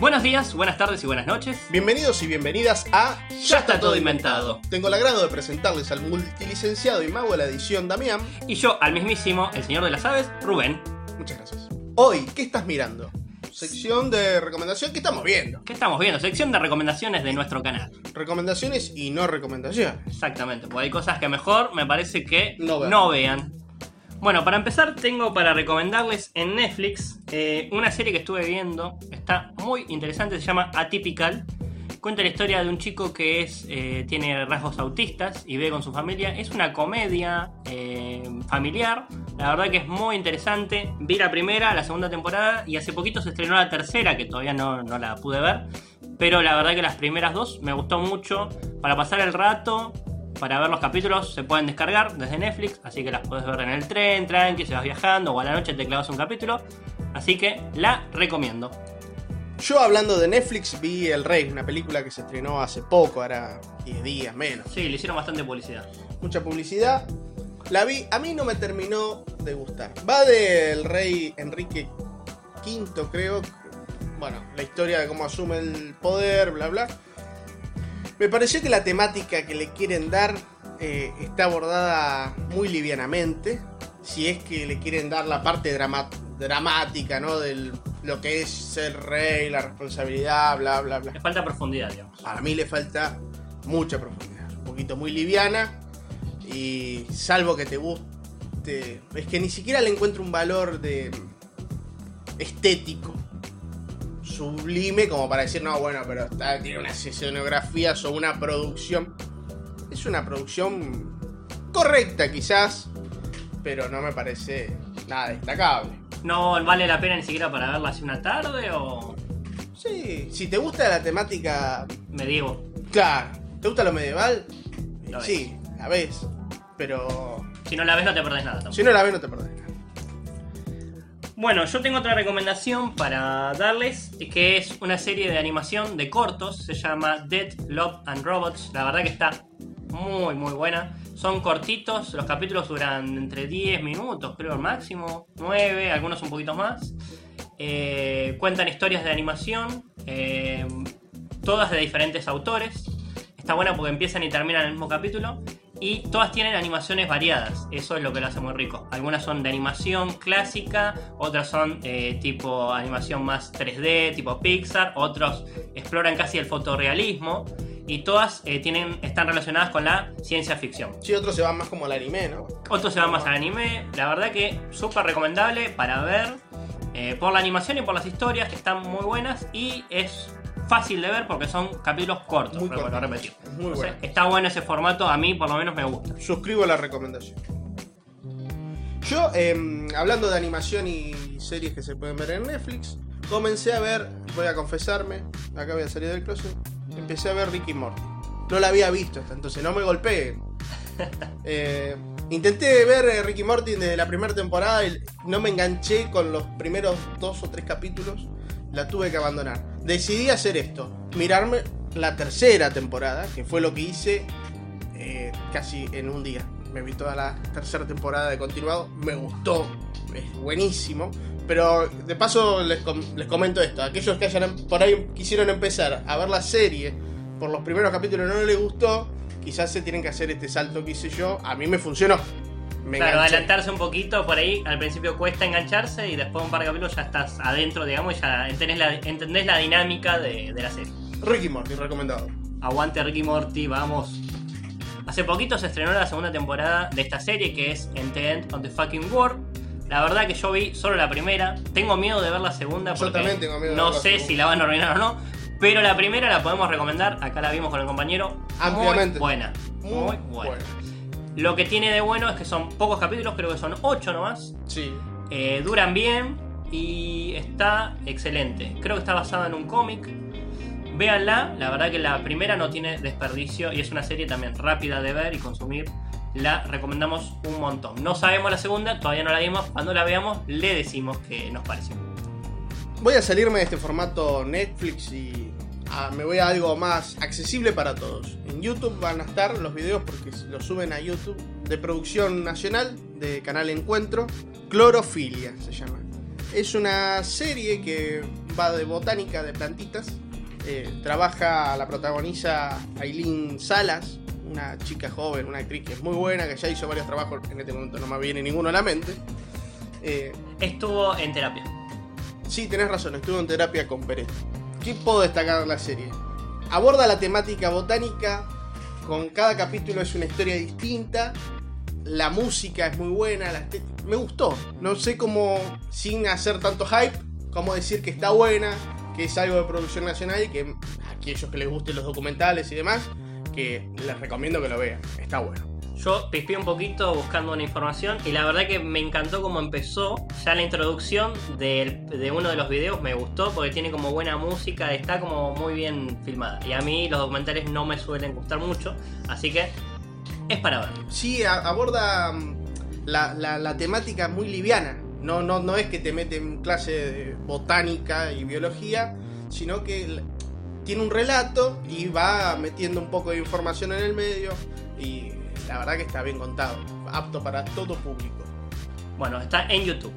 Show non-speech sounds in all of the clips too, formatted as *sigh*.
Buenos días, buenas tardes y buenas noches. Bienvenidos y bienvenidas a Ya está todo inventado. Tengo el agrado de presentarles al multilicenciado y mago de la edición Damián. Y yo, al mismísimo, el señor de las aves, Rubén. Muchas gracias. Hoy, ¿qué estás mirando? Sección de recomendación que estamos viendo. ¿Qué estamos viendo? Sección de recomendaciones de nuestro canal. Recomendaciones y no recomendaciones. Exactamente, porque hay cosas que mejor me parece que No no vean. Bueno, para empezar tengo para recomendarles en Netflix eh, una serie que estuve viendo. Está muy interesante, se llama Atypical. Cuenta la historia de un chico que es, eh, tiene rasgos autistas y vive con su familia. Es una comedia eh, familiar. La verdad que es muy interesante. Vi la primera, la segunda temporada y hace poquito se estrenó la tercera, que todavía no, no la pude ver. Pero la verdad que las primeras dos me gustó mucho. Para pasar el rato, para ver los capítulos se pueden descargar desde Netflix, así que las puedes ver en el tren, tranqui, si vas viajando o a la noche te clavas un capítulo. Así que la recomiendo. Yo hablando de Netflix vi El Rey, una película que se estrenó hace poco, ahora 10 días menos. Sí, le hicieron bastante publicidad. Mucha publicidad. La vi, a mí no me terminó de gustar. Va del rey Enrique V, creo. Bueno, la historia de cómo asume el poder, bla, bla. Me pareció que la temática que le quieren dar eh, está abordada muy livianamente. Si es que le quieren dar la parte dramática, ¿no? De lo que es ser rey, la responsabilidad, bla, bla, bla. Le falta profundidad, digamos. Para mí le falta mucha profundidad. Un poquito muy liviana. Y salvo que te guste. Es que ni siquiera le encuentro un valor de estético. Sublime como para decir, no, bueno, pero está- tiene unas escenografías o una producción. Es una producción correcta quizás. Pero no me parece nada destacable. ¿No vale la pena ni siquiera para verla así una tarde o Sí, si te gusta la temática me digo? Claro, ¿te gusta lo medieval? Lo sí, la ves. Pero Si no la ves no te perdés nada tampoco. si no la ves, no te perdés. Bueno, yo tengo otra recomendación para darles, que es una serie de animación de cortos, se llama Dead, Love and Robots, la verdad que está muy muy buena. Son cortitos, los capítulos duran entre 10 minutos, creo al máximo, 9, algunos un poquito más. Eh, cuentan historias de animación, eh, todas de diferentes autores. Está buena porque empiezan y terminan en el mismo capítulo. Y todas tienen animaciones variadas, eso es lo que lo hace muy rico. Algunas son de animación clásica, otras son eh, tipo animación más 3D, tipo Pixar, otros exploran casi el fotorrealismo y todas eh, tienen, están relacionadas con la ciencia ficción. Sí, otros se van más como al anime, ¿no? Otros se van más al anime, la verdad que súper recomendable para ver eh, por la animación y por las historias que están muy buenas y es fácil de ver porque son capítulos cortos, Muy cortitos, repetir. muy Entonces, bueno. está bueno ese formato, a mí por lo menos me gusta. Suscribo la recomendación. Yo, em, hablando de animación y series que se pueden ver en Netflix, comencé a ver, voy a confesarme, acá voy a salir del closet, empecé a ver Ricky Morty. No la había visto hasta entonces, no me golpeen. *laughs* Eh, intenté ver eh, Ricky Morty desde la primera temporada y no me enganché con los primeros dos o tres capítulos, la tuve que abandonar. Decidí hacer esto, mirarme la tercera temporada, que fue lo que hice eh, casi en un día. Me vi toda la tercera temporada de continuado, me gustó, es buenísimo. Pero de paso les, les comento esto, aquellos que hayan em- por ahí quisieron empezar a ver la serie por los primeros capítulos no les gustó, quizás se tienen que hacer este salto que hice yo. A mí me funcionó. Me claro, enganché. adelantarse un poquito por ahí, al principio cuesta engancharse y después de un par de capítulos ya estás adentro, digamos, y ya entendés la, entendés la dinámica de, de la serie. Ricky Morty, recomendado. Aguante Ricky Morty, vamos. Hace poquito se estrenó la segunda temporada de esta serie que es En the End of the Fucking World. La verdad que yo vi solo la primera. Tengo miedo de ver la segunda Yo porque también tengo miedo de no ver la sé segunda. si la van a arruinar o no. Pero la primera la podemos recomendar. Acá la vimos con el compañero. Ampliamente. Muy buena. Muy, buena. Lo que tiene de bueno es que son pocos capítulos, creo que son 8 nomás. Sí. Eh, duran bien y está excelente. Creo que está basada en un cómic. Véanla, la verdad que la primera no tiene desperdicio y es una serie también rápida de ver y consumir. La recomendamos un montón. No sabemos la segunda, todavía no la vimos. Cuando la veamos, le decimos que nos pareció. Voy a salirme de este formato Netflix y ah, me voy a algo más accesible para todos. En YouTube van a estar los videos porque los suben a YouTube de producción nacional de Canal Encuentro. Clorofilia se llama. Es una serie que va de botánica, de plantitas. Eh, trabaja la protagoniza Aileen Salas, una chica joven, una actriz que es muy buena, que ya hizo varios trabajos, en este momento no me viene ninguno a la mente. Eh, Estuvo en terapia. sí, tenés razón, estuvo en terapia con Pérez. ¿Qué puedo destacar de la serie? Aborda la temática botánica, con cada capítulo es una historia distinta, la música es muy buena, la me gustó. No sé cómo, sin hacer tanto hype, cómo decir que está buena, que es algo de producción nacional y que a aquellos que les gusten los documentales y demás, que les recomiendo que lo vean. Está bueno. Yo pispié un poquito buscando una información y la verdad que me encantó cómo empezó. Ya la introducción de uno de los videos me gustó porque tiene como buena música, está como muy bien filmada. Y a mí los documentales no me suelen gustar mucho, así que es para ver. Sí, aborda mm, la, la- la temática muy liviana. No, no, no es que te mete en clase de botánica y biología, sino que tiene un relato y va metiendo un poco de información en el medio. Y la verdad que está bien contado. Apto para todo público. Bueno, está en YouTube.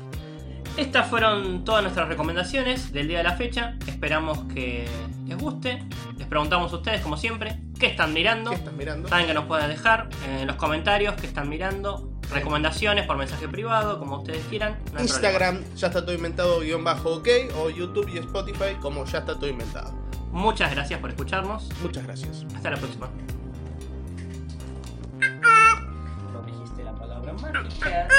Estas fueron todas nuestras recomendaciones del día de la fecha. Esperamos que les guste. Les preguntamos a ustedes, como siempre, ¿qué están mirando? ¿Qué estás mirando? Saben que nos pueden dejar en los comentarios qué están mirando. Recomendaciones por mensaje privado, como ustedes quieran. no Instagram ya está todo inventado guion bajo ok o YouTube y Spotify como ya está todo inventado. Muchas gracias por escucharnos. Muchas gracias. Hasta la próxima. No dijiste la palabra mágica.